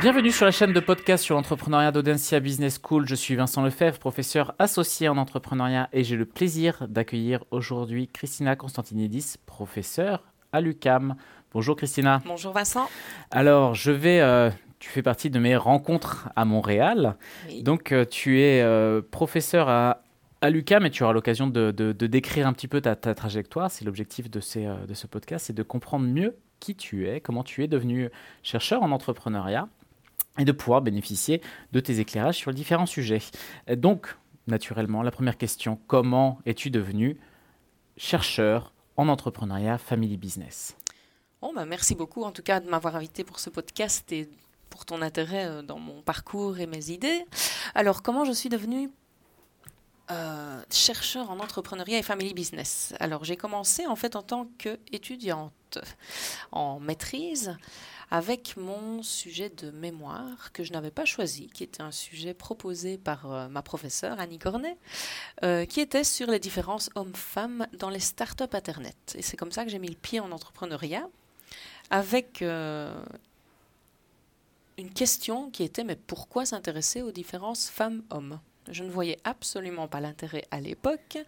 Bienvenue sur la chaîne de podcast sur l'entrepreneuriat d'Audencia Business School. Je suis Vincent Lefebvre, professeur associé en entrepreneuriat et j'ai le plaisir d'accueillir aujourd'hui Christina Constantinidis, professeure à l'UCAM. Bonjour Christina. Bonjour Vincent. Alors, je vais euh, tu fais partie de mes rencontres à Montréal. Donc, euh, tu es euh, professeur à, à l'UQAM et tu auras l'occasion de, décrire un petit peu ta, trajectoire. C'est l'objectif de, de ce podcast, c'est de comprendre mieux qui tu es, comment tu es devenu chercheur en entrepreneuriat et de pouvoir bénéficier de tes éclairages sur différents sujets. Donc, naturellement, la première question, comment es-tu devenu chercheur en entrepreneuriat family business? Bon, bah merci beaucoup en tout cas de m'avoir invité pour ce podcast et pour ton intérêt euh, dans mon parcours et mes idées. Alors, comment je suis devenue euh, chercheur en entrepreneuriat et family business? Alors j'ai commencé en fait en tant qu'étudiante en maîtrise avec mon sujet de mémoire que je n'avais pas choisi, qui était un sujet proposé par euh, ma professeure Annie Cornet, qui était sur les différences hommes-femmes dans les startups Internet. Et c'est comme ça que j'ai mis le pied en entrepreneuriat avec une question qui était mais pourquoi s'intéresser aux différences femmes-hommes? Je ne voyais absolument pas l'intérêt à l'époque,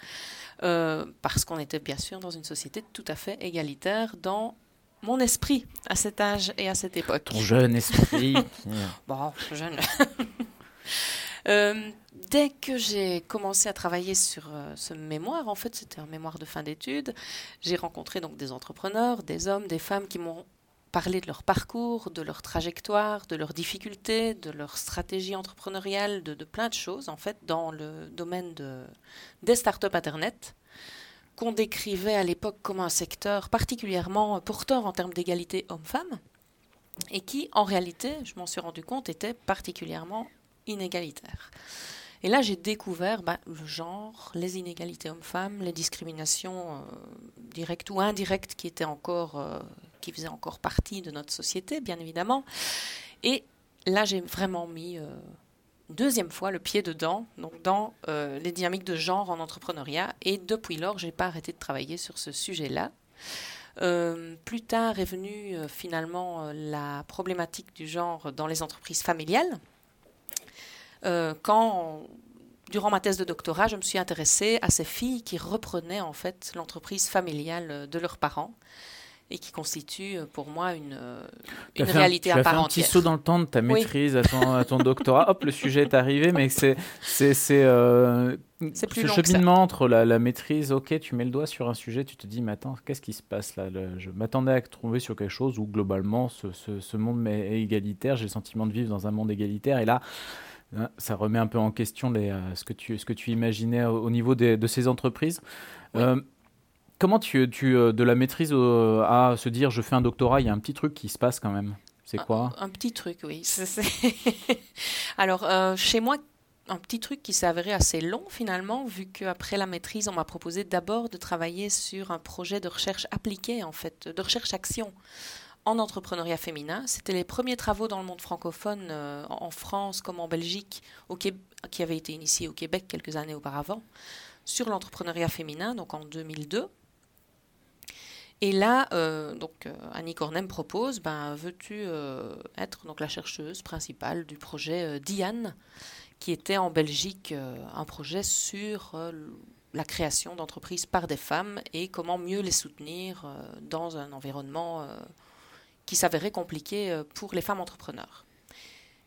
euh, parce qu'on était bien sûr dans une société tout à fait égalitaire dans mon esprit à cet âge et à cette époque. Ton jeune esprit. bon, jeune. Euh, dès que j'ai commencé à travailler sur euh, ce mémoire, en fait c'était un mémoire de fin d'études, j'ai rencontré donc des entrepreneurs, des hommes, des femmes qui m'ont parler de leur parcours, de leur trajectoire, de leurs difficultés, de leur stratégie entrepreneuriale, de, plein de choses, en fait, dans le domaine de, des startups Internet, qu'on décrivait à l'époque comme un secteur particulièrement porteur en termes d'égalité homme-femme, et qui, en réalité, je m'en suis rendu compte, était particulièrement inégalitaire. Et là, j'ai découvert bah, le genre, les inégalités hommes-femmes, les discriminations euh, directes ou indirectes qui étaient encore, euh, qui faisaient encore partie de notre société, bien évidemment. Et là, j'ai vraiment mis euh, deuxième fois le pied dedans, dans les dynamiques de genre en entrepreneuriat. Et depuis lors, j'ai pas arrêté de travailler sur ce sujet-là. plus tard est venue finalement la problématique du genre dans les entreprises familiales. Euh, quand, durant ma thèse de doctorat, je me suis intéressée à ces filles qui reprenaient en fait l'entreprise familiale de leurs parents et qui constitue euh, pour moi une, euh, réalité à part entière. un petit saut dans le temps de ta maîtrise à, ton, à, ton, doctorat. Hop, le sujet est arrivé, mais c'est c'est euh, ce cheminement entre la, la, maîtrise. Ok, tu mets le doigt sur un sujet, tu te dis, mais attends, qu'est-ce qui se passe là? Je m'attendais à trouver sur quelque chose où globalement ce, ce, ce monde est égalitaire. J'ai le sentiment de vivre dans un monde égalitaire, et là. Hein, ça remet un peu en question les, ce, que tu, ce que tu imaginais au, niveau de ces entreprises. Comment tu, tu euh, de la maîtrise à se dire je fais un doctorat, il y a un petit truc qui se passe quand même. C'est quoi un, petit truc, oui. Alors, euh, chez moi, un petit truc qui s'est avéré assez long finalement, vu qu'après la maîtrise, on m'a proposé d'abord de travailler sur un projet de recherche appliquée, en fait, de recherche-action en entrepreneuriat féminin. C'était les premiers travaux dans le monde francophone, euh, en France comme en Belgique, qui avaient été initiés au Québec quelques années auparavant, sur l'entrepreneuriat féminin, donc en 2002. Et là, euh, donc euh, Annie Cornem propose, ben, veux-tu euh, être donc la chercheuse principale du projet Diane, qui était en Belgique un projet sur la création d'entreprises par des femmes et comment mieux les soutenir dans un environnement qui s'avérait compliqué pour les femmes entrepreneurs.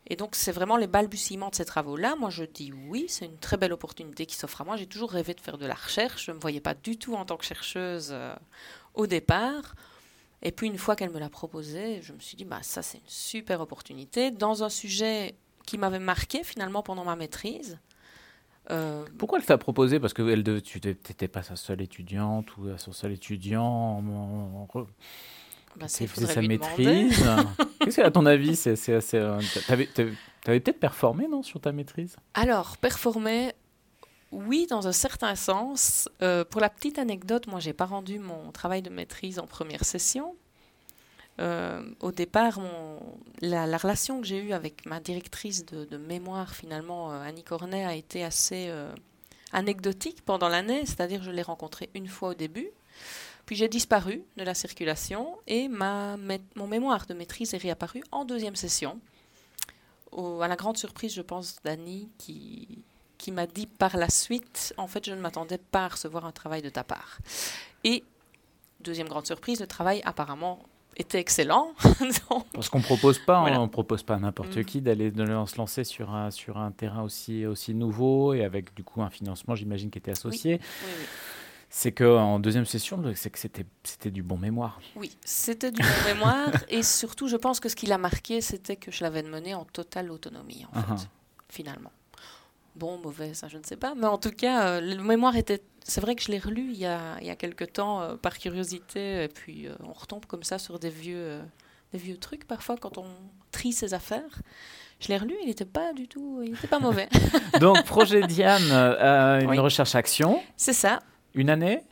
Et donc, c'est vraiment les balbutiements de ces travaux-là. Moi, je dis oui, c'est une très belle opportunité qui s'offre à moi. J'ai toujours rêvé de faire de la recherche. Je ne me voyais pas du tout en tant que chercheuse au départ. Et puis une fois qu'elle me l'a proposé, je me suis dit, bah, ça c'est une super opportunité dans un sujet qui m'avait marqué finalement pendant ma maîtrise. Euh, Pourquoi elle t'a proposé? Parce que elle, tu n'étais pas sa seule étudiante ou son seul étudiant bah, c'est sa maîtrise. Qu'est-ce que, à ton avis, c'est assez. Euh, t'avais, avais peut-être performé, non, sur ta maîtrise? Alors, performer, oui, dans un certain sens. Euh, pour la petite anecdote, moi, j'ai pas rendu mon travail de maîtrise en première session. Euh, au départ, la, relation que j'ai eue avec ma directrice de, mémoire, finalement, euh, Annie Cornet, a été assez anecdotique pendant l'année, c'est-à-dire je l'ai rencontrée une fois au début, puis j'ai disparu de la circulation et mon mémoire de maîtrise est réapparu en deuxième session. à la grande surprise, je pense, d'Annie, qui, qui m'a dit par la suite, en fait, je ne m'attendais pas à recevoir un travail de ta part. Et, deuxième grande surprise, le travail apparemment était excellent. Parce qu'on propose pas, on propose pas à n'importe mm. qui d'aller se lancer sur un, sur un terrain aussi, aussi nouveau et avec du coup un financement, j'imagine, qui était associé. Oui c'est qu'en deuxième session, c'est que c'était, c'était du bon mémoire. Oui, c'était du bon mémoire. Et surtout, je pense que ce qui l'a marqué, c'était que je l'avais mené en totale autonomie, en fait, uh-huh. finalement. Bon, mauvais, ça, je ne sais pas. Mais en tout cas, euh, le mémoire était... C'est vrai que je l'ai relu il y a, il y a quelque temps, euh, par curiosité. Et puis, euh, on retombe comme ça sur des vieux, des vieux trucs, parfois, quand on trie ses affaires. Je l'ai relu, il n'était pas du tout... Il n'était pas mauvais. Donc, projet Diane, une recherche-action. C'est ça. Une année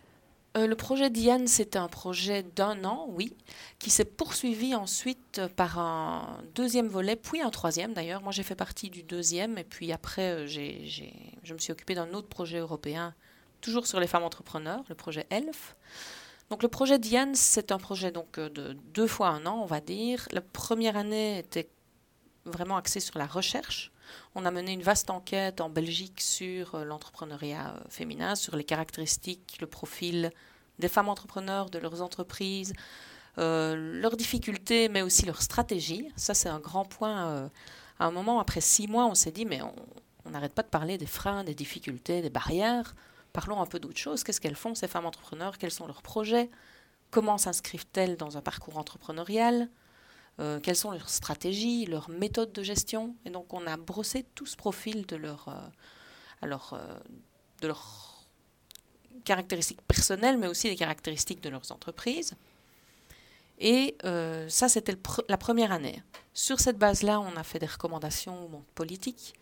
euh, le projet Diane, c'est un projet d'un an, oui, qui s'est poursuivi ensuite par un deuxième volet, puis un troisième d'ailleurs. Moi, j'ai fait partie du deuxième, et puis après, euh, je me suis occupée d'un autre projet européen, toujours sur les femmes entrepreneurs, le projet ELF. Donc, le projet Diane, c'est un projet donc euh, de deux fois un an, on va dire. La première année était vraiment axée sur la recherche. On a mené une vaste enquête en Belgique sur euh, l'entrepreneuriat euh, féminin, sur les caractéristiques, le profil des femmes entrepreneurs, de leurs entreprises, euh, leurs difficultés, mais aussi leurs stratégies. Ça, c'est un grand point. à un moment, après six mois, on s'est dit, mais on n'arrête pas de parler des freins, des difficultés, des barrières. Parlons un peu d'autre chose. Qu'est-ce qu'elles font, ces femmes entrepreneurs? Quels sont leurs projets? Comment s'inscrivent-elles dans un parcours entrepreneurial? Euh, quelles sont leurs stratégies, leurs méthodes de gestion. Et donc on a brossé tout ce profil de leur, euh, alors, euh, de leurs caractéristiques personnelles, mais aussi des caractéristiques de leurs entreprises. Et ça, c'était la première année. Sur cette base-là, on a fait des recommandations politiques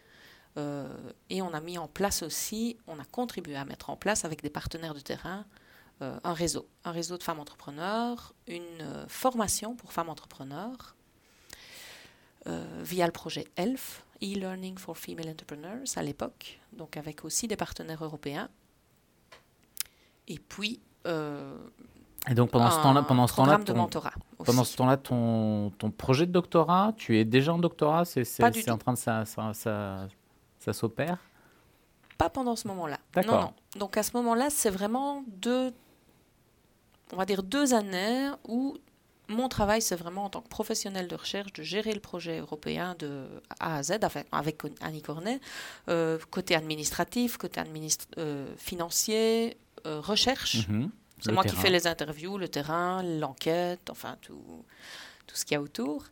et on a mis en place aussi, on a contribué à mettre en place avec des partenaires de terrain euh, un réseau, un réseau de femmes entrepreneurs, une euh, formation pour femmes entrepreneurs euh, via le projet ELF, e-learning for female entrepreneurs à l'époque, donc avec aussi des partenaires européens. Et puis et donc pendant ce temps-là, pendant ce temps-là, de mentorat. Pendant ce temps-là, ton, ton projet de doctorat, tu es déjà en doctorat, c'est en train de ça, ça, ça, ça s'opère? Pas pendant ce moment-là. Non, non. Donc à ce moment-là, c'est vraiment deux on va dire, deux années où mon travail, c'est vraiment en tant que professionnel de recherche de gérer le projet européen de A à Z, avec Annie Cornet, euh, côté administratif, côté euh, financier, euh, recherche. Mhm. c'est moi qui fais les interviews, le terrain, l'enquête, enfin tout, tout ce qu'il y a autour.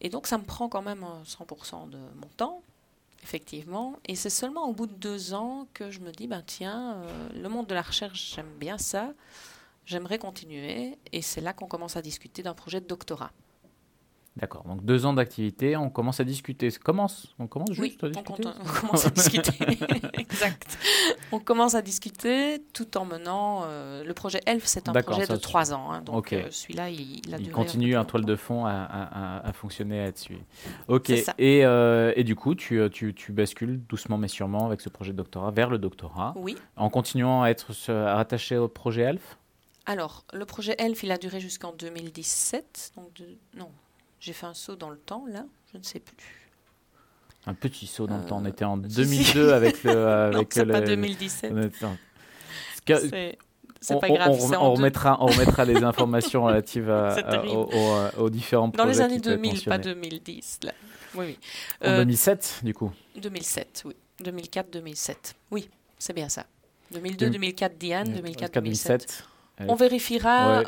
Et donc ça me prend quand même 100% de mon temps, effectivement. Et c'est seulement au bout de deux ans que je me dis, ben tiens, le monde de la recherche, j'aime bien ça j'aimerais continuer. Et c'est là qu'on commence à discuter d'un projet de doctorat. D'accord, donc deux ans d'activité, on commence à discuter. Commence, on commence juste à discuter. On, on, commence à discuter. exact. On commence à discuter tout en menant. Euh, le projet ELF, c'est un projet de trois ans. Hein, donc euh, celui-là, il, a il continue un toile de fond à, à, à, fonctionner, à être suivi. Ok. Et, euh, et, du coup, tu, tu, tu, bascules doucement mais sûrement avec ce projet de doctorat vers le doctorat. Oui. En continuant à être rattaché au projet ELF? Alors, le projet ELF, il a duré jusqu'en 2017. Donc Non, j'ai fait un saut dans le temps, là, je ne sais plus. Un petit saut dans le temps. On était en 2002 avec le. Avec non, pas 2017. C'est pas grave. On, on remettra, on remettra les informations relatives aux, différents projets. Dans les années 2000, pas 2010. Là. Oui, oui. En 2007, du coup 2007, oui. 2004-2007. Oui, c'est bien ça. 2002-2004 Diane, 2004-2007. On vérifiera,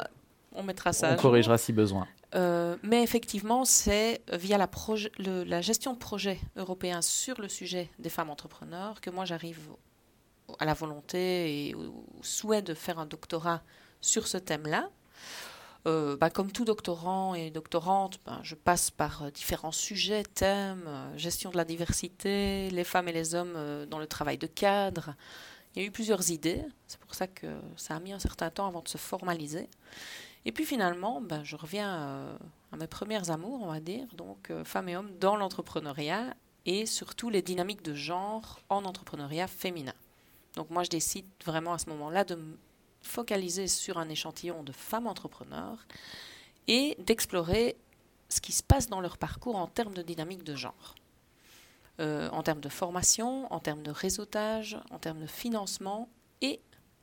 on mettra ça. On corrigera si besoin. Euh, mais effectivement, c'est via la, la, gestion de projet européen sur le sujet des femmes entrepreneurs que moi j'arrive à la volonté et au souhait de faire un doctorat sur ce thème-là. Euh, bah, comme tout doctorant et doctorante, bah, je passe par euh, différents sujets, thèmes, gestion de la diversité, les femmes et les hommes dans le travail de cadre, il y a eu plusieurs idées, c'est pour ça que ça a mis un certain temps avant de se formaliser. Et puis finalement, ben, je reviens euh, à mes premières amours, on va dire, donc euh, femmes et hommes dans l'entrepreneuriat et surtout les dynamiques de genre en entrepreneuriat féminin. Donc moi, je décide vraiment à ce moment-là de me focaliser sur un échantillon de femmes entrepreneurs et d'explorer ce qui se passe dans leur parcours en termes de dynamique de genre. En termes de formation, en termes de réseautage, en termes de financement et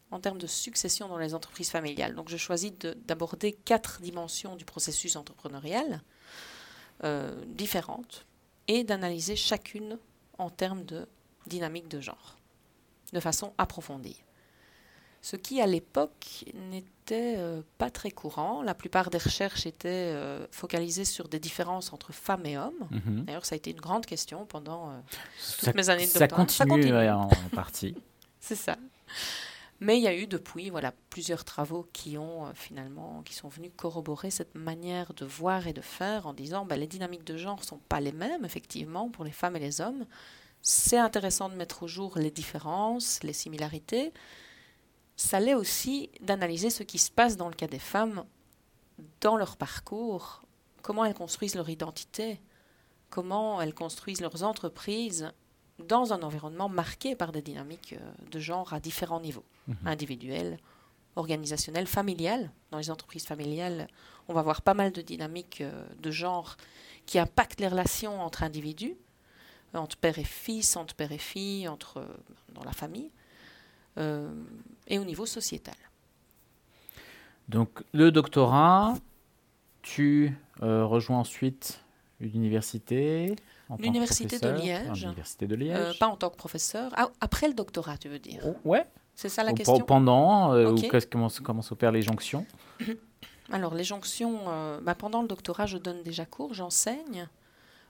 en termes de succession dans les entreprises familiales. Donc je choisis d'aborder quatre dimensions du processus entrepreneurial différentes et d'analyser chacune en termes de dynamique de genre, de façon approfondie. Ce qui, à l'époque, n'était euh, pas très courant. La plupart des recherches étaient euh, focalisées sur des différences entre femmes et hommes. Mhm. D'ailleurs, ça a été une grande question pendant euh, toutes mes années de doctorat. Ça continue, en partie. C'est ça. Mais il y a eu depuis voilà plusieurs travaux qui ont finalement qui sont venus corroborer cette manière de voir et de faire en disant ben, les dynamiques de genre sont pas les mêmes effectivement pour les femmes et les hommes. C'est intéressant de mettre au jour les différences, les similarités. Ça l'est aussi d'analyser ce qui se passe dans le cas des femmes dans leur parcours, comment elles construisent leur identité, comment elles construisent leurs entreprises dans un environnement marqué par des dynamiques euh, de genre à différents niveaux, mhm. individuels, organisationnels, familiales. Dans les entreprises familiales, on va voir pas mal de dynamiques euh, de genre qui impactent les relations entre individus, euh, entre père et fils, entre père et fille, entre, dans la famille, et au niveau sociétal. Donc le doctorat, tu rejoins ensuite l'université L'université de Liège. L'université de Liège. Euh, pas en tant que professeur. Ah, après le doctorat, tu veux dire? Oh, Ouais. C'est ça la question? Pendant, euh, ou comment, comment s'opèrent les jonctions? Alors, les jonctions, euh, bah, pendant le doctorat, je donne déjà cours, j'enseigne.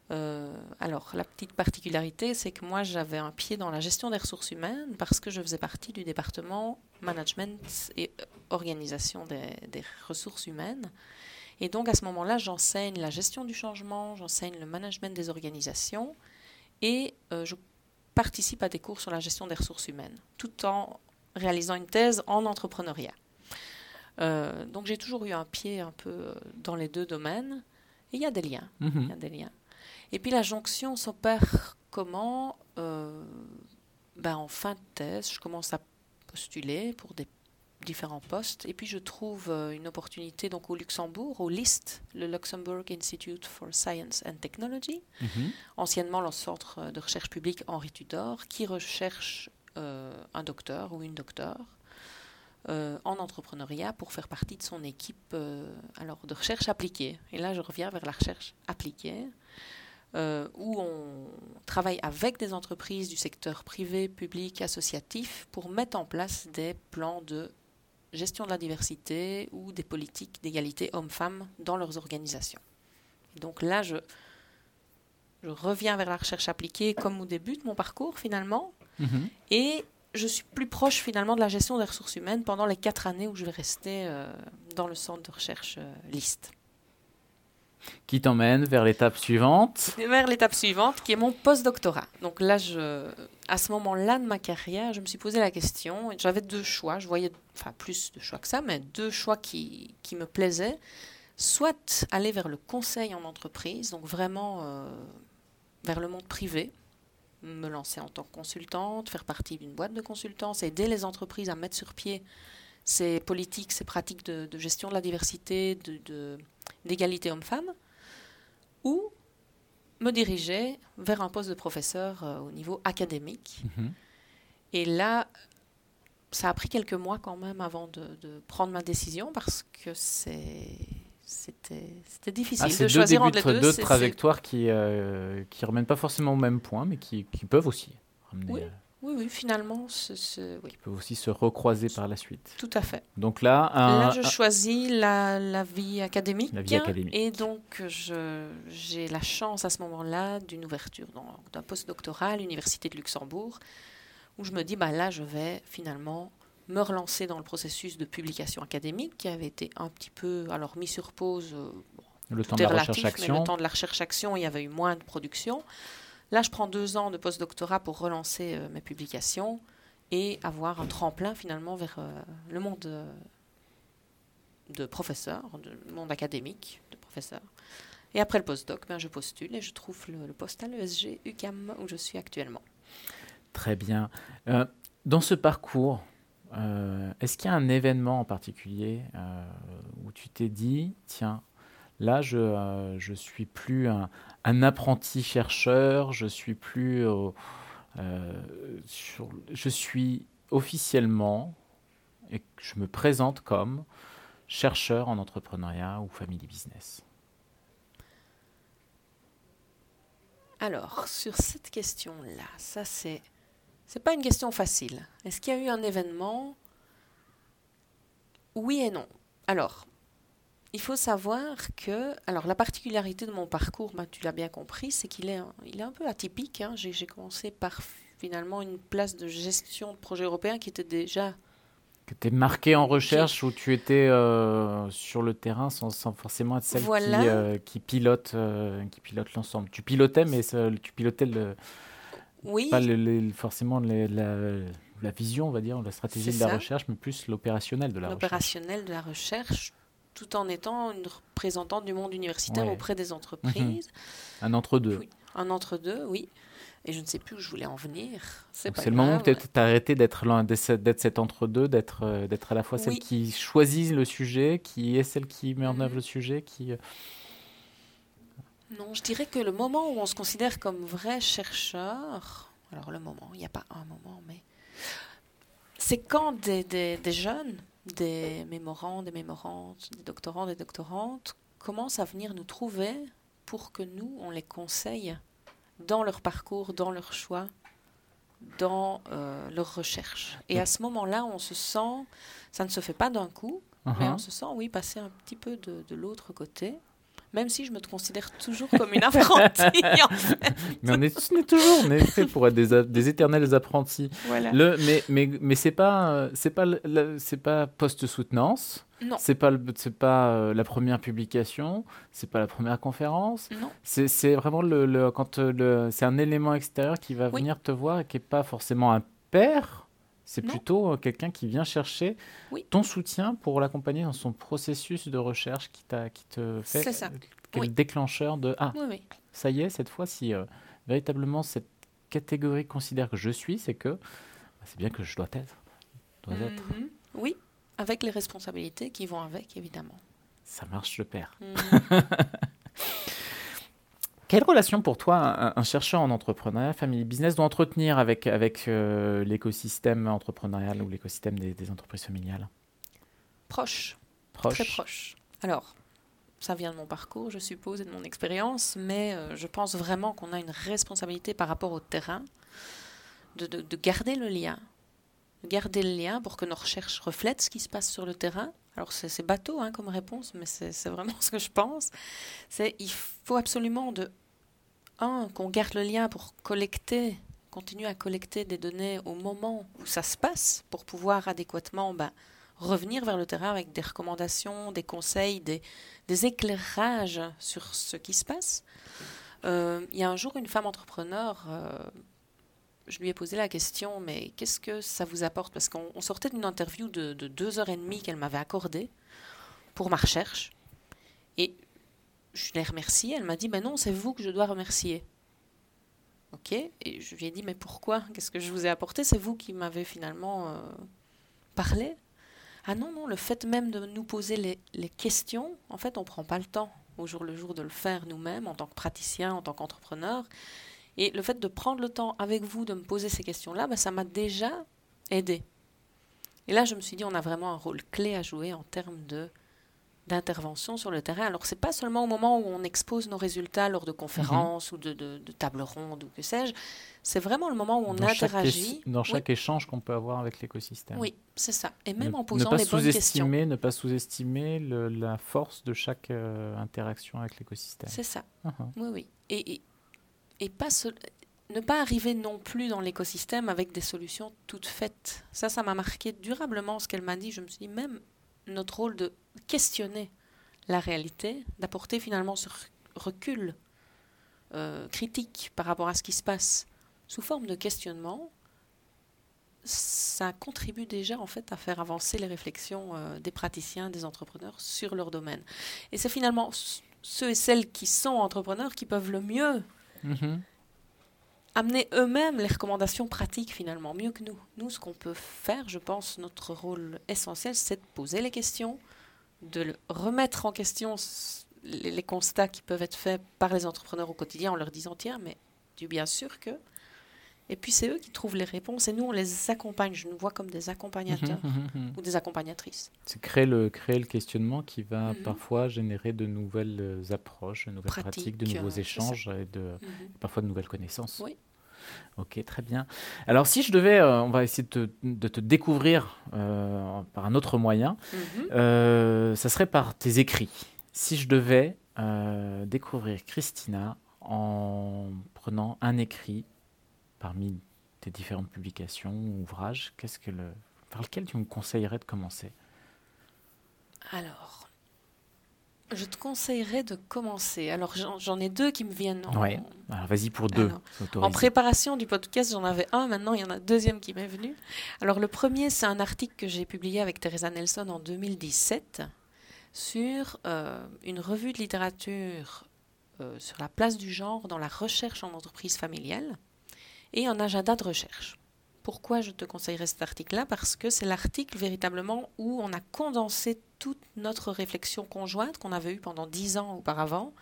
Alors, la petite particularité, c'est que moi, j'avais un pied dans la gestion des ressources humaines parce que je faisais partie du département management et organisation des, des ressources humaines. Et donc à ce moment-là, j'enseigne la gestion du changement, j'enseigne le management des organisations et euh, je participe à des cours sur la gestion des ressources humaines, tout en réalisant une thèse en entrepreneuriat. Euh, donc j'ai toujours eu un pied un peu euh, dans les deux domaines et il y a des liens. Mhm. Il y a des liens. Et puis la jonction s'opère comment ben, En fin de thèse, je commence à postuler pour des différents postes. Et puis je trouve euh, une opportunité donc au Luxembourg, au LIST, le Luxembourg Institute for Science and Technology, mhm. anciennement le centre de recherche publique Henri Tudor, qui recherche euh, un docteur ou une docteure euh, en entrepreneuriat pour faire partie de son équipe alors de recherche appliquée. Et là, je reviens vers la recherche appliquée. Où on travaille avec des entreprises du secteur privé, public, associatif pour mettre en place des plans de gestion de la diversité ou des politiques d'égalité hommes-femmes dans leurs organisations. donc là, je, je reviens vers la recherche appliquée comme au début de mon parcours finalement. Mhm. Et je suis plus proche finalement de la gestion des ressources humaines pendant les quatre années où je vais rester euh, dans le centre de recherche euh, LIST qui t'emmène vers l'étape suivante. Vers l'étape suivante, qui est mon post-doctorat. Donc là, à ce moment-là de ma carrière, je me suis posé la question. J'avais deux choix. Je voyais, enfin plus de choix que ça, mais deux choix qui, me plaisaient. Soit aller vers le conseil en entreprise, donc vraiment euh, vers le monde privé, me lancer en tant que consultante, faire partie d'une boîte de consultance, aider les entreprises à mettre sur pied ces politiques, ces pratiques de, gestion de la diversité, de d'égalité homme-femme, ou me diriger vers un poste de professeur euh, au niveau académique. Mhm. Et là, ça a pris quelques mois quand même avant de, prendre ma décision parce que c'est c'était difficile ah, de choisir entre les deux. deux trajectoires qui ne euh, qui remènent pas forcément au même point, mais qui, qui peuvent aussi ramener. Oui. Oui, oui, finalement, oui. Qui peuvent aussi se recroiser par la suite. Tout à fait. Donc là, là je choisis la, la, vie académique. La vie académique. Et donc, j'ai la chance à ce moment-là d'une ouverture d'un post-doctorat à l'Université de Luxembourg, où je me dis, bah, là, je vais finalement me relancer dans le processus de publication académique qui avait été un petit peu alors mis sur pause. Euh, le temps de la recherche-action. Le temps de la recherche-action, il y avait eu moins de production. Là, je prends deux ans de postdoctorat pour relancer euh, mes publications et avoir un tremplin finalement vers euh, le monde euh, de professeur, le monde académique de professeur. Et après le postdoc, ben, je postule et je trouve le, poste à l'ESG UCAM où je suis actuellement. Très bien. dans ce parcours, est-ce qu'il y a un événement en particulier où tu t'es dit, tiens, Là, je ne suis plus un, un, apprenti chercheur, je suis plus sur, je suis officiellement et je me présente comme chercheur en entrepreneuriat ou family business. Alors, sur cette question-là, ça c'est c'est pas une question facile. Est-ce qu'il y a eu un événement? Oui et non. Alors, il faut savoir que, alors la particularité de mon parcours, bah, tu l'as bien compris, c'est qu'il est, il est un peu atypique. Hein. J'ai, commencé par finalement une place de gestion de projet européen qui était déjà que tu es marqué en recherche où tu étais euh, sur le terrain sans, forcément être celle qui, euh, qui, pilote, euh, qui pilote l'ensemble. Tu pilotais, mais tu pilotais le, oui. pas forcément la, la, vision, on va dire, la stratégie de la recherche, mais plus l'opérationnel de la recherche. L'opérationnel de la recherche, tout en étant une représentante du monde universitaire auprès des entreprises. Un entre-deux. Un entre-deux, oui. Et je ne sais plus où je voulais en venir. C'est le moment où tu as arrêté d'être cet entre-deux, d'être euh, d'être à la fois celle qui choisit le sujet, qui est celle qui met en mhm. œuvre le sujet, qui... Euh, non, je dirais que le moment où on se considère comme vrai chercheur, alors le moment, il n'y a pas un moment, mais c'est quand des, des, des, jeunes, des mémorants, des mémorantes, des doctorants, des doctorantes commencent à venir nous trouver pour que nous, on les conseille dans leur parcours, dans leur choix, dans euh, leur recherche. Et à ce moment-là, on se sent, ça ne se fait pas d'un coup, mais uh-huh. on se sent, oui, passer un petit peu de, de l'autre côté même si je me considère toujours comme une apprentie. Mais on est, toujours on est fait pour être des, des éternels apprentis. Le, mais mais, mais c'est pas, c'est pas, c'est pas post-soutenance. Non. C'est pas, c'est pas euh, la première publication, c'est pas la première conférence. Non. C'est vraiment le, le quand euh, le, c'est un élément extérieur qui va venir te voir et qui est pas forcément un père. C'est plutôt euh, quelqu'un qui vient chercher ton soutien pour l'accompagner dans son processus de recherche qui, qui te fait ça. le déclencheur de Ah, ça y est, cette fois, si euh, véritablement cette catégorie considère que je suis, c'est que bah, c'est bien que je dois être. Dois être. Mhm. Oui, avec les responsabilités qui vont avec, évidemment. Ça marche, père. Mhm. Quelle relation pour toi un, chercheur en entrepreneuriat, family business doit entretenir avec, avec euh, l'écosystème entrepreneurial ou l'écosystème des, entreprises familiales? Proche. Proche. Très proche. Alors, ça vient de mon parcours, je suppose, et de mon expérience, mais euh, je pense vraiment qu'on a une responsabilité par rapport au terrain de, de, garder le lien. De garder le lien pour que nos recherches reflètent ce qui se passe sur le terrain. Alors c'est bateau hein, comme réponse, mais c'est vraiment ce que je pense. C'est il faut absolument de un qu'on garde le lien pour collecter, continuer à collecter des données au moment où ça se passe pour pouvoir adéquatement bah, revenir vers le terrain avec des recommandations, des conseils, des, des éclairages sur ce qui se passe. Euh, il y a un jour une femme entrepreneur, euh, je lui ai posé la question, mais qu'est-ce que ça vous apporte? Parce qu'on sortait d'une interview de, de, deux heures et demie qu'elle m'avait accordée pour ma recherche. Et je l'ai remerciée. Elle m'a dit, ben non, c'est vous que je dois remercier. Ok? Et je lui ai dit, mais pourquoi? Qu'est-ce que je vous ai apporté? C'est vous qui m'avez finalement euh, parlé. Ah non, non, le fait même de nous poser les, les questions, en fait, on ne prend pas le temps au jour le jour de le faire nous-mêmes en tant que praticien, en tant qu'entrepreneur. Et le fait de prendre le temps avec vous de me poser ces questions-là, ben, ça m'a déjà aidé. Et là, je me suis dit, on a vraiment un rôle clé à jouer en termes de d'intervention sur le terrain. Alors, c'est pas seulement au moment où on expose nos résultats lors de conférences mhm. ou de, de, tables rondes ou que sais-je. C'est vraiment le moment où on interagit. dans chaque échange qu'on peut avoir avec l'écosystème. Oui, c'est ça. Et même en posant les bonnes questions. Ne pas sous-estimer la force de chaque euh, interaction avec l'écosystème. C'est ça. Uh-huh. Oui, oui. Et, et, pas ne pas arriver non plus dans l'écosystème avec des solutions toutes faites. Ça, ça m'a marqué durablement ce qu'elle m'a dit. Je me suis dit, même notre rôle de questionner la réalité, d'apporter finalement ce recul euh, critique par rapport à ce qui se passe sous forme de questionnement, ça contribue déjà en fait à faire avancer les réflexions euh, des praticiens, des entrepreneurs sur leur domaine. Et c'est finalement ceux et celles qui sont entrepreneurs qui peuvent le mieux mm-hmm amener eux-mêmes les recommandations pratiques finalement, mieux que nous. Nous, ce qu'on peut faire, je pense, notre rôle essentiel, c'est de poser les questions, de remettre en question les, constats qui peuvent être faits par les entrepreneurs au quotidien en leur disant tiens, mais tu bien sûr que. Et puis c'est eux qui trouvent les réponses et nous on les accompagne. Je nous vois comme des accompagnateurs mhm, mhm, mhm. ou des accompagnatrices. C'est créer le, créer le questionnement qui va parfois générer de nouvelles euh, approches, de nouvelles pratiques, de nouveaux échanges et de, parfois de nouvelles connaissances. Oui. Ok, très bien. Alors si je devais, euh, on va essayer de te, de te découvrir euh, par un autre moyen, ça serait par tes écrits. Si je devais découvrir Christina en prenant un écrit parmi tes différentes publications ou ouvrages, qu'est-ce que le, par lequel tu me conseillerais de commencer? Alors, je te conseillerais de commencer. Alors, j'en ai deux qui me viennent. En... Ouais. Alors, vas-y pour deux. en préparation du podcast, j'en avais un. Maintenant, il y en a un deuxième qui m'est venu. Alors, le premier, c'est un article que j'ai publié avec Teresa Nelson en 2017 sur euh, une revue de littérature euh, sur la place du genre dans la recherche en entreprise familiale et un agenda de recherche. Pourquoi je te conseillerais cet article-là? Parce que c'est l'article véritablement où on a condensé toute notre réflexion conjointe qu'on avait eue pendant dix ans auparavant,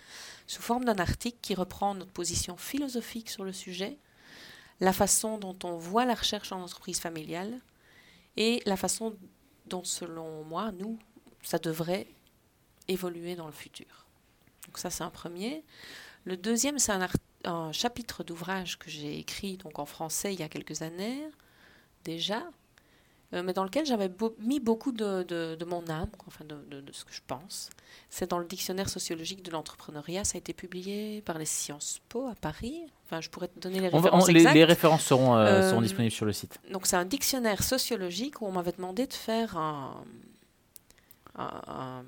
sous forme d'un article qui reprend notre position philosophique sur le sujet, la façon dont on voit la recherche en entreprise familiale et la façon dont, selon moi, nous, ça devrait évoluer dans le futur. Donc ça, c'est un premier. Le deuxième, c'est un, chapitre d'ouvrage que j'ai écrit donc en français il y a quelques années déjà, euh, mais dans lequel j'avais mis beaucoup de, mon âme, enfin de, ce que je pense. C'est dans le dictionnaire sociologique de l'entrepreneuriat. Ça a été publié par les Sciences Po à Paris. Enfin, je pourrais te donner les références. les, références seront, euh, euh, seront disponibles sur le site. Donc, c'est un dictionnaire sociologique où on m'avait demandé de faire un, un,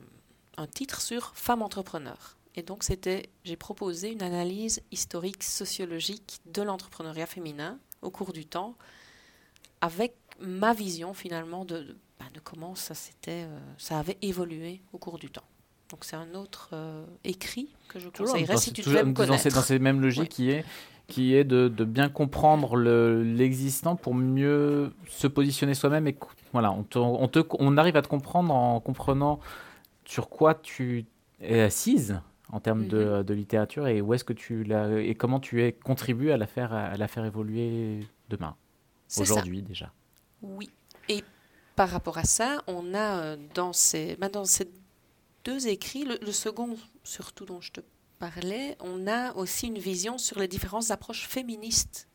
un titre sur femme entrepreneur. Et donc, c'était, j'ai proposé une analyse historique sociologique de l'entrepreneuriat féminin au cours du temps, avec ma vision finalement de, bah, de comment ça, s'était, euh, ça avait évolué au cours du temps. Donc, c'est un autre euh, écrit que je conseillerais si tu devais me connaître. Dans, cette même logique qui est qui est de, de bien comprendre le, l'existant pour mieux se positionner soi-même et voilà on, on, te, on arrive à te comprendre en comprenant sur quoi tu es assise en termes de, mhm. littérature et où est-ce que tu l'as et comment tu es contribué à la faire à la faire évoluer demain aujourd'hui déjà? Oui et par rapport à ça on a euh, dans ces bah, dans ces deux écrits le, second surtout dont je te parlais on a aussi une vision sur les différentes approches féministes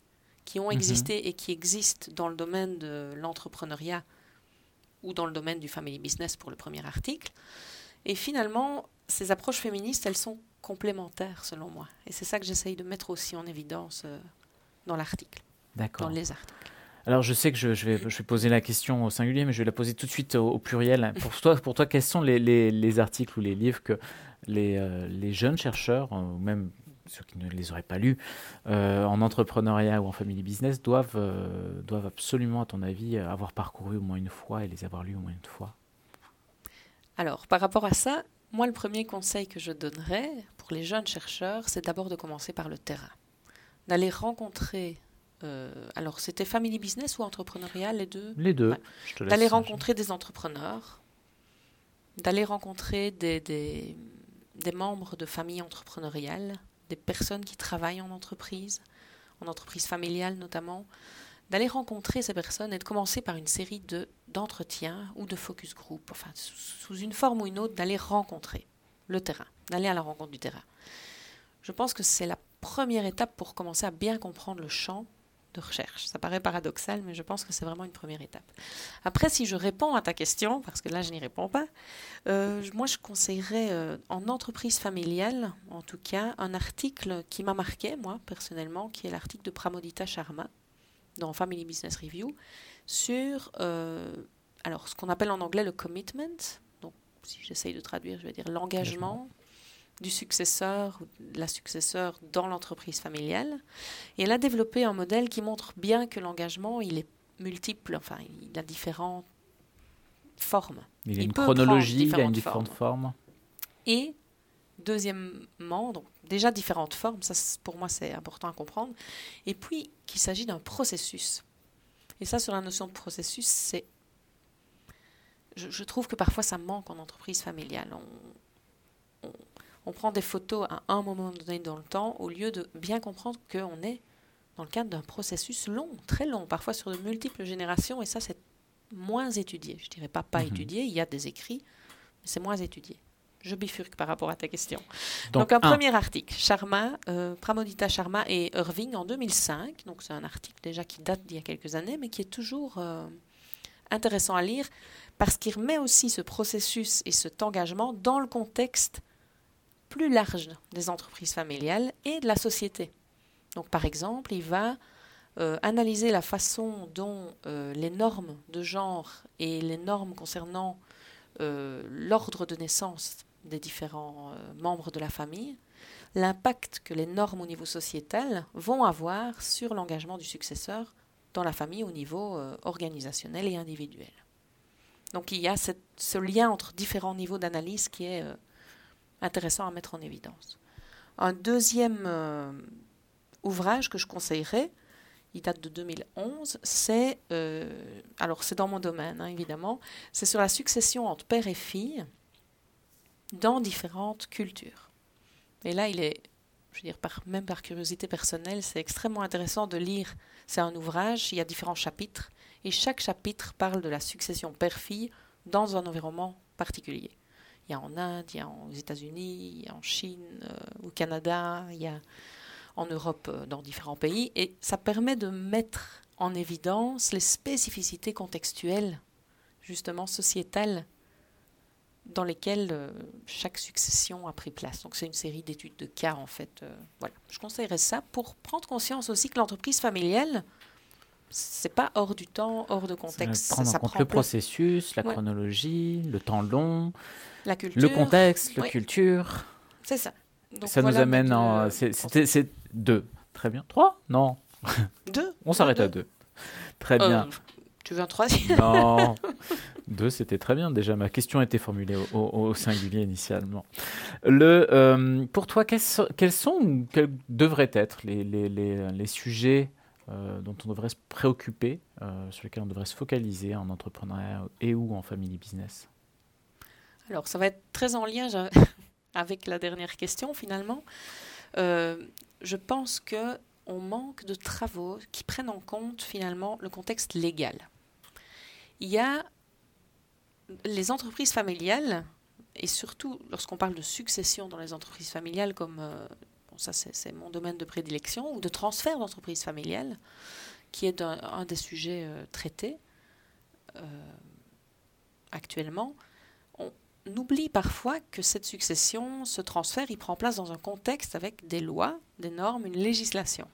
qui ont mhm. existé et qui existent dans le domaine de l'entrepreneuriat ou dans le domaine du family business pour le premier article et finalement ces approches féministes, elles sont complémentaires selon moi. Et c'est ça que j'essaye de mettre aussi en évidence euh, dans l'article. D'accord. Dans les articles. Alors je sais que je, vais, je, vais, poser la question au singulier, mais je vais la poser tout de suite au, pluriel. Pour toi, pour toi, quels sont les, les, articles ou les livres que les, euh, les jeunes chercheurs, ou même ceux qui ne les auraient pas lus, euh, en entrepreneuriat ou en family business, doivent, doivent absolument, à ton avis, avoir parcouru au moins une fois et les avoir lus au moins une fois? Alors, par rapport à ça, moi, le premier conseil que je donnerais pour les jeunes chercheurs, c'est d'abord de commencer par le terrain. D'aller rencontrer. Euh, alors, c'était family business ou entrepreneurial, les deux? Les deux. D'aller rencontrer des entrepreneurs, d'aller rencontrer des, des, des membres de familles entrepreneuriales, des personnes qui travaillent en entreprise, en entreprise familiale notamment, d'aller rencontrer ces personnes et de commencer par une série de d'entretiens ou de focus group, enfin sous une forme ou une autre, d'aller rencontrer le terrain, d'aller à la rencontre du terrain. Je pense que c'est la première étape pour commencer à bien comprendre le champ de recherche. Ça paraît paradoxal, mais je pense que c'est vraiment une première étape. Après, si je réponds à ta question, parce que là, je n'y réponds pas, euh, moi, je conseillerais euh, en entreprise familiale, en tout cas, un article qui m'a marqué, moi, personnellement, qui est l'article de Pramodita Sharma, dans Family Business Review sur euh, alors ce qu'on appelle en anglais le commitment. Donc, si j'essaye de traduire, je vais dire l'engagement du successeur ou de la successeur dans l'entreprise familiale. Et elle a développé un modèle qui montre bien que l'engagement, il est multiple, enfin, il a différentes formes. Il y a une chronologie, il a une différente forme. Et Deuxièmement, donc déjà différentes formes, ça pour moi c'est important à comprendre. Et puis qu'il s'agit d'un processus. Et ça, sur la notion de processus, c'est. Je, trouve que parfois ça manque en entreprise familiale. On, on prend des photos à un moment donné dans le temps au lieu de bien comprendre qu'on est dans le cadre d'un processus long, très long, parfois sur de multiples générations, et ça c'est moins étudié. Je dirais pas pas mhm. étudié, il y a des écrits, mais c'est moins étudié. Je bifurque par rapport à ta question. Donc, un, premier article, Sharma, euh, Pramodita Sharma et Irving en 2005. Donc c'est un article déjà qui date d'il y a quelques années, mais qui est toujours euh, intéressant à lire parce qu'il remet aussi ce processus et cet engagement dans le contexte plus large des entreprises familiales et de la société. Donc par exemple, il va euh, analyser la façon dont les normes de genre et les normes concernant l'ordre de naissance des différents membres de la famille, l'impact que les normes au niveau sociétal vont avoir sur l'engagement du successeur dans la famille au niveau organisationnel et individuel. Donc il y a ce lien entre différents niveaux d'analyse qui est intéressant à mettre en évidence. Un deuxième euh, ouvrage que je conseillerais, il date de 2011, c'est, euh, alors c'est dans mon domaine hein, évidemment, c'est sur la succession entre père et fille dans différentes cultures. Et là, il est, je veux dire, par, même par curiosité personnelle, c'est extrêmement intéressant de lire. C'est un ouvrage, il y a différents chapitres, et chaque chapitre parle de la succession père-fille dans un environnement particulier. Il y a en Inde, il y a aux États-Unis, il y a en Chine, euh, au Canada, il y a en Europe euh, dans différents pays. Et ça permet de mettre en évidence les spécificités contextuelles, justement sociétales, dans lesquelles euh, chaque succession a pris place. Donc c'est une série d'études de cas en fait. voilà, je conseillerais ça pour prendre conscience aussi que l'entreprise familiale, c'est pas hors du temps, hors de contexte. Ça prendre en compte le processus, la chronologie, le temps long, la culture. le contexte, la culture. C'est ça. ça nous amène en. C'est deux. Très bien. Trois? Non. Deux. On s'arrête à deux. Très euh, bien. tu veux un troisième? Non. Deux, c'était très bien. Déjà, ma question était formulée au, singulier initialement. Le, euh, pour toi, quels, sont, quels devraient être les, sujets euh, dont on devrait se préoccuper, euh, sur lesquels on devrait se focaliser en entrepreneuriat et ou en family business? Alors, ça va être très en lien avec la dernière question finalement. Je pense que on manque de travaux qui prennent en compte finalement le contexte légal. Il y a les entreprises familiales, et surtout lorsqu'on parle de succession dans les entreprises familiales comme ça c'est mon domaine de prédilection, ou de transfert d'entreprise familiale, qui est un, des sujets euh, traités euh, actuellement. On oublie parfois que cette succession, ce transfert, il prend place dans un contexte avec des lois, des normes, une législation.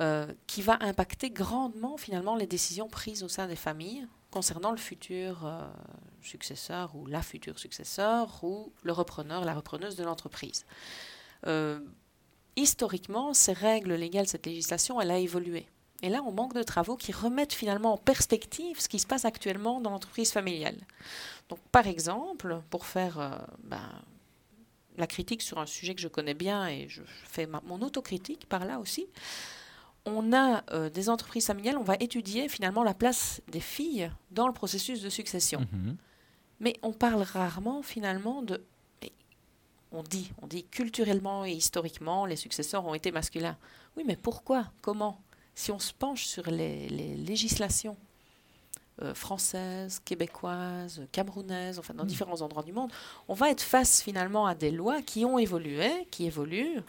Euh, qui va impacter grandement finalement les décisions prises au sein des familles concernant le futur successeur ou la future successeur ou le repreneur, la repreneuse de l'entreprise. Euh, historiquement, ces règles légales, cette législation, elle a évolué. Et là, on manque de travaux qui remettent finalement en perspective ce qui se passe actuellement dans l'entreprise familiale. Donc, par exemple, pour faire euh, ben, la critique sur un sujet que je connais bien et je fais mon autocritique par là aussi, on a euh, des entreprises familiales, on va étudier finalement la place des filles dans le processus de succession. Mm-hmm. Mais on parle rarement finalement de on dit, on dit culturellement et historiquement, les successeurs ont été masculins. Oui, mais pourquoi? Comment? Si on se penche sur les, législations euh, françaises, québécoises, camerounaises, enfin dans hmm. différents endroits du monde, on va être face finalement à des lois qui ont évolué, qui évoluent,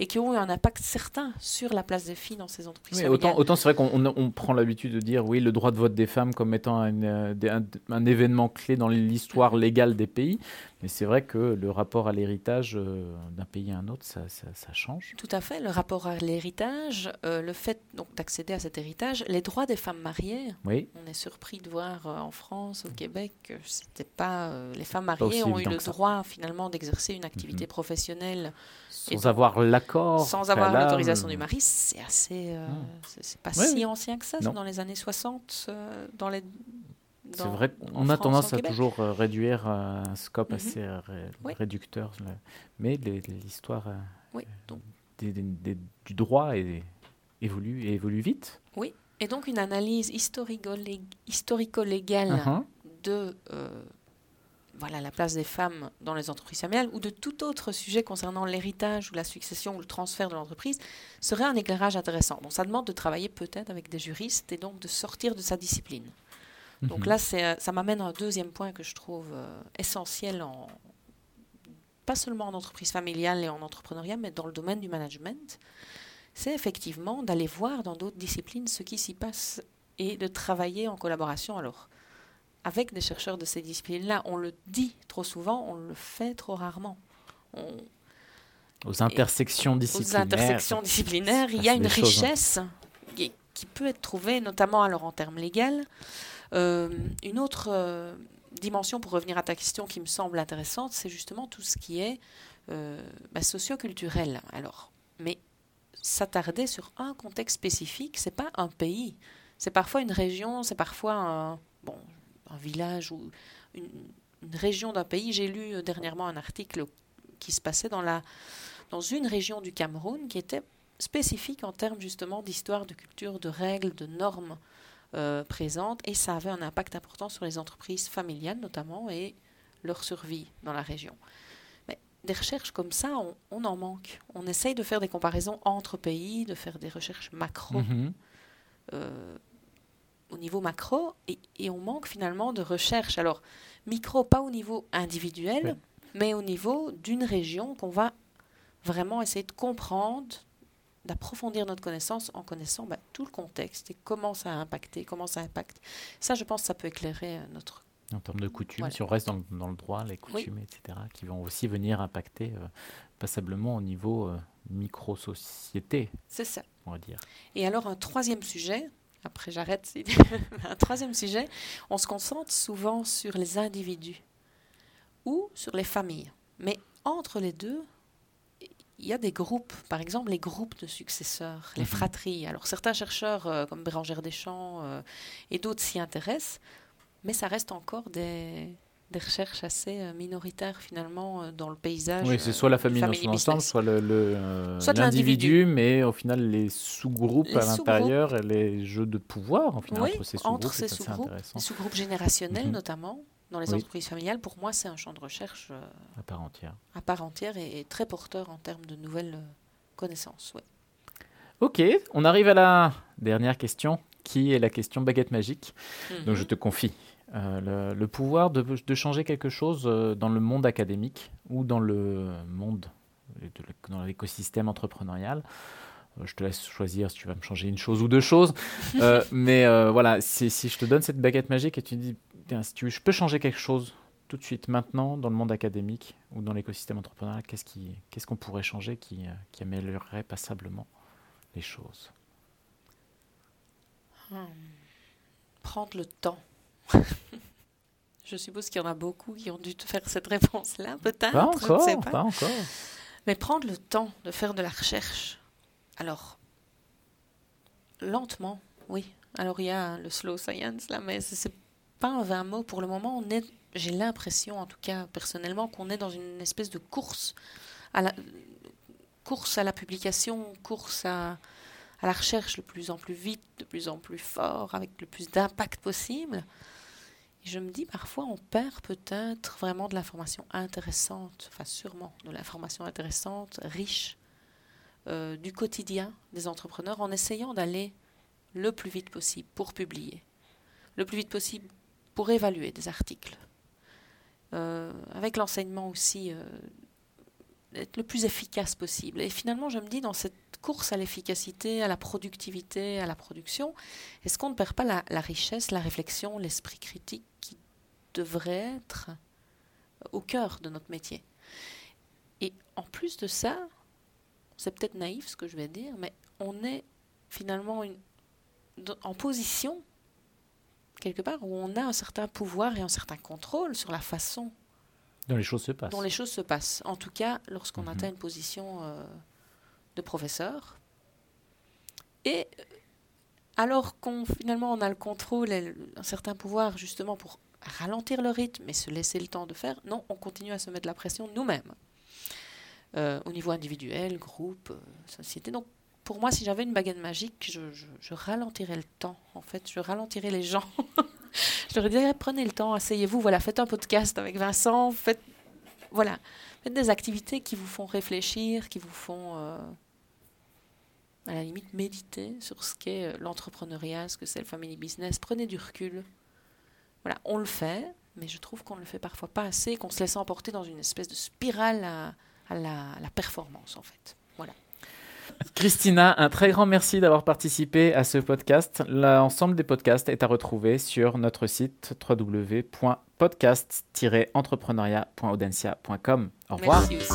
et qui ont eu un impact certain sur la place des filles dans ces entreprises. autant, autant c'est vrai qu'on prend l'habitude de dire oui le droit de vote des femmes comme étant un, euh, un événement clé dans l'histoire mm-hmm. légale des pays, mais c'est vrai que le rapport à l'héritage euh, d'un pays à un autre, ça, ça, change. Tout à fait. Le rapport à l'héritage, euh, le fait donc d'accéder à cet héritage, les droits des femmes mariées. Oui. On est surpris de voir euh, en France, au Québec, que c'était pas les femmes mariées ont eu le droit finalement d'exercer une activité mhm. professionnelle sans avoir l'accord, sans avoir l'autorisation du mari. C'est assez, ah. c'est pas si ancien que ça. C'est dans les années 60, dans les c'est vrai qu'on a tendance à toujours euh, réduire euh, un scope mhm. assez euh, réducteur, mais l'histoire du droit évolue et évolue vite. Oui, et donc une analyse historico-légale uh-huh. de voilà, la place des femmes dans les entreprises familiales ou de tout autre sujet concernant l'héritage ou la succession ou le transfert de l'entreprise serait un éclairage intéressant. Donc ça demande de travailler peut-être avec des juristes et donc de sortir de sa discipline. Donc mhm. là, euh, ça m'amène à un deuxième point que je trouve euh, essentiel, en, pas seulement en entreprise familiale et en entrepreneuriat, mais dans le domaine du management. C'est effectivement d'aller voir dans d'autres disciplines ce qui s'y passe et de travailler en collaboration. Alors, avec des chercheurs de ces disciplines-là. On le dit trop souvent, on le fait trop rarement. aux intersections disciplinaires. Aux intersections disciplinaires, il y a une hein. richesse qui, peut être trouvée, notamment alors en termes légaux. Euh, une autre euh, dimension, pour revenir à ta question, qui me semble intéressante, c'est justement tout ce qui est euh, bah, socioculturel. Alors, mais s'attarder sur un contexte spécifique, c'est pas un pays. C'est parfois une région, c'est parfois un, bon, un village ou une, région d'un pays. J'ai lu euh, dernièrement un article qui se passait dans, la, dans une région du Cameroun qui était spécifique en termes justement d'histoire, de culture, de règles, de normes euh, présentes, et ça avait un impact important sur les entreprises familiales notamment et leur survie dans la région. Mais des recherches comme ça, on, en manque. On essaye de faire des comparaisons entre pays, de faire des recherches macro. Mm-hmm. Euh, au niveau macro et, on manque finalement de recherche. Alors, micro, pas au niveau individuel, mais au niveau d'une région qu'on va vraiment essayer de comprendre, d'approfondir notre connaissance en connaissant bah, tout le contexte et comment ça a impacté, comment ça impacte. Ça, je pense, ça peut éclairer euh, notre... En termes de coutumes, si on reste dans, le droit, les coutumes, etc., qui vont aussi venir impacter euh, passablement au niveau euh, micro-société. C'est ça. On va dire. Et alors, un troisième sujet, après j'arrête, un troisième sujet, on se concentre souvent sur les individus ou sur les familles. Mais entre les deux, il y a des groupes, par exemple les groupes de successeurs, les mhm. fratries. Alors certains chercheurs euh, comme Bérangère Deschamps euh, et d'autres s'y intéressent, mais ça reste encore des, des recherches assez euh, minoritaires finalement euh, dans le paysage. Oui, c'est soit la famille, dans son ensemble, soit l'individu, le, mais au final les sous-groupes à l'intérieur et les jeux de pouvoir en final, entre ces sous-groupes. Entre ces sous-groupes, les sous-groupes générationnels mhm. notamment, dans les entreprises familiales, pour moi c'est un champ de recherche euh, à part entière. À part entière et, très porteur en termes de nouvelles connaissances. Ouais. Ok, on arrive à la dernière question qui est la question baguette magique. Donc je mhm. te confie euh, le, pouvoir de, changer quelque chose euh, dans le monde académique ou dans le monde, dans l'écosystème entrepreneurial. Euh, je te laisse choisir si tu vas me changer une chose ou deux choses. mais voilà, si, si, je te donne cette baguette magique et tu dis, si tu, je peux changer quelque chose tout de suite, maintenant, dans le monde académique ou dans l'écosystème entrepreneurial, qu'est-ce qu'on pourrait changer qui, qui, améliorerait passablement les choses? Hmm. Prendre le temps je suppose qu'il y en a beaucoup qui ont dû te faire cette réponse-là, peut-être. Pas encore, pas. encore. Mais prendre le temps de faire de la recherche. Alors, lentement, oui. Alors, il y a le slow science, là, mais c'est pas un vain mot. Pour le moment, on est, j'ai l'impression, en tout cas personnellement, qu'on est dans une espèce de course à la, course à la publication, course à, à la recherche de plus en plus vite, de plus en plus fort, avec le plus d'impact possible je me dis parfois on perd peut-être vraiment de l'information intéressante, enfin sûrement de l'information intéressante, riche euh, du quotidien des entrepreneurs en essayant d'aller le plus vite possible pour publier, le plus vite possible pour évaluer des articles, euh, avec l'enseignement aussi euh, être le plus efficace possible. Et finalement, je me dis, dans cette course à l'efficacité, à la productivité, à la production, est-ce qu'on ne perd pas la richesse, la réflexion, l'esprit critique devrait être au cœur de notre métier? Et en plus de ça, c'est peut-être naïf ce que je vais dire, mais on est finalement une, en position, quelque part, où on a un certain pouvoir et un certain contrôle sur la façon dont les choses se passent. Dont les choses se passent. En tout cas, lorsqu'on mhm. atteint une position euh, de professeur. Et euh, alors qu'on finalement on a le contrôle et un certain pouvoir justement pour ralentir le rythme et se laisser le temps de faire. Non, on continue à se mettre la pression nous-mêmes. Euh, au niveau individuel, groupe, euh, société. Donc, pour moi, si j'avais une baguette magique, je, ralentirais le temps. En fait, je ralentirais les gens. je leur dirais prenez le temps, asseyez-vous, voilà, faites un podcast avec Vincent, faites, voilà, faites des activités qui vous font réfléchir, qui vous font, à la limite, méditer sur ce qu'est euh, l'entrepreneuriat, ce que c'est le family business. Prenez du recul. Voilà, on le fait, mais je trouve qu'on ne le fait parfois pas assez, qu'on se laisse emporter dans une espèce de spirale à, la, performance, en fait. Voilà. Christina, un très grand merci d'avoir participé à ce podcast. L'ensemble des podcasts est à retrouver sur notre site www.podcast-entrepreneuriat.audencia.com. Au revoir. Merci aussi.